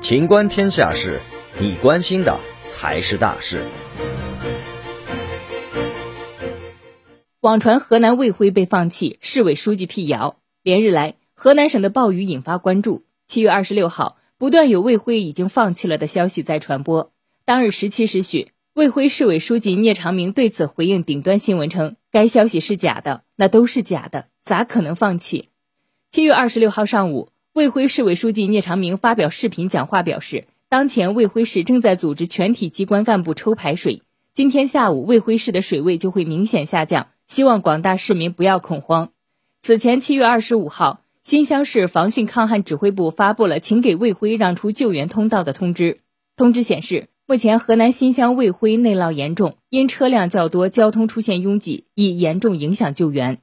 情观天下事，你关心的才是大事。网传河南卫辉被放弃，市委书记辟谣。连日来，河南省的暴雨引发关注。七月二十六号，不断有卫辉已经放弃了的消息在传播。当日十七时许，卫辉市委书记聂长明对此回应顶端新闻称：“该消息是假的，那都是假的，咋可能放弃？”七月二十六号上午，卫辉市委书记聂长明发表视频讲话表示，当前卫辉市正在组织全体机关干部抽排水，今天下午卫辉市的水位就会明显下降，希望广大市民不要恐慌。此前，七月二十五号，新乡市防汛抗旱指挥部发布了请给卫辉让出救援通道的通知，通知显示。目前，河南新乡卫辉内涝严重，因车辆较多，交通出现拥挤，已严重影响救援。